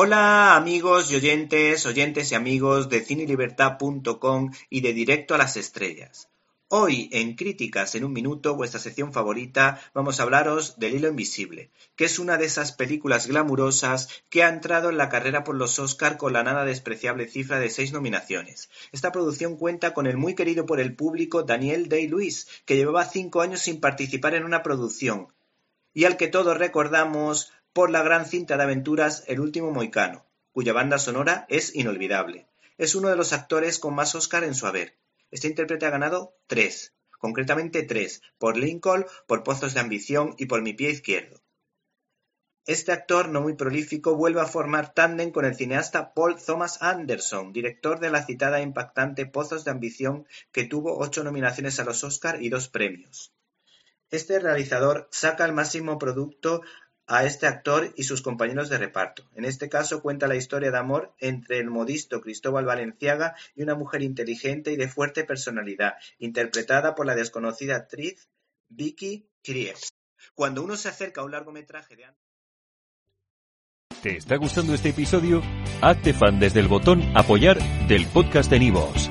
Hola amigos y oyentes, oyentes y amigos de cinelibertad.com y de Directo a las Estrellas. Hoy en Críticas en un Minuto, vuestra sección favorita, vamos a hablaros del Hilo Invisible, que es una de esas películas glamurosas que ha entrado en la carrera por los Oscar con la nada despreciable cifra de seis nominaciones. Esta producción cuenta con el muy querido por el público Daniel Day-Lewis, que llevaba cinco años sin participar en una producción, y al que todos recordamos por la gran cinta de aventuras El último moicano, cuya banda sonora es inolvidable. Es uno de los actores con más Oscar en su haber. Este intérprete ha ganado tres, concretamente tres, por Lincoln, por Pozos de Ambición y por Mi Pie Izquierdo. Este actor no muy prolífico vuelve a formar tándem con el cineasta Paul Thomas Anderson, director de la citada e impactante Pozos de Ambición, que tuvo ocho nominaciones a los Oscar y dos premios. Este realizador saca el máximo producto a este actor y sus compañeros de reparto. En este caso cuenta la historia de amor entre el modisto Cristóbal Valenciaga y una mujer inteligente y de fuerte personalidad, interpretada por la desconocida actriz Vicky Krieps. Cuando uno se acerca a un largometraje de... ¿Te está gustando este episodio? Hazte fan desde el botón apoyar del podcast de Nivos.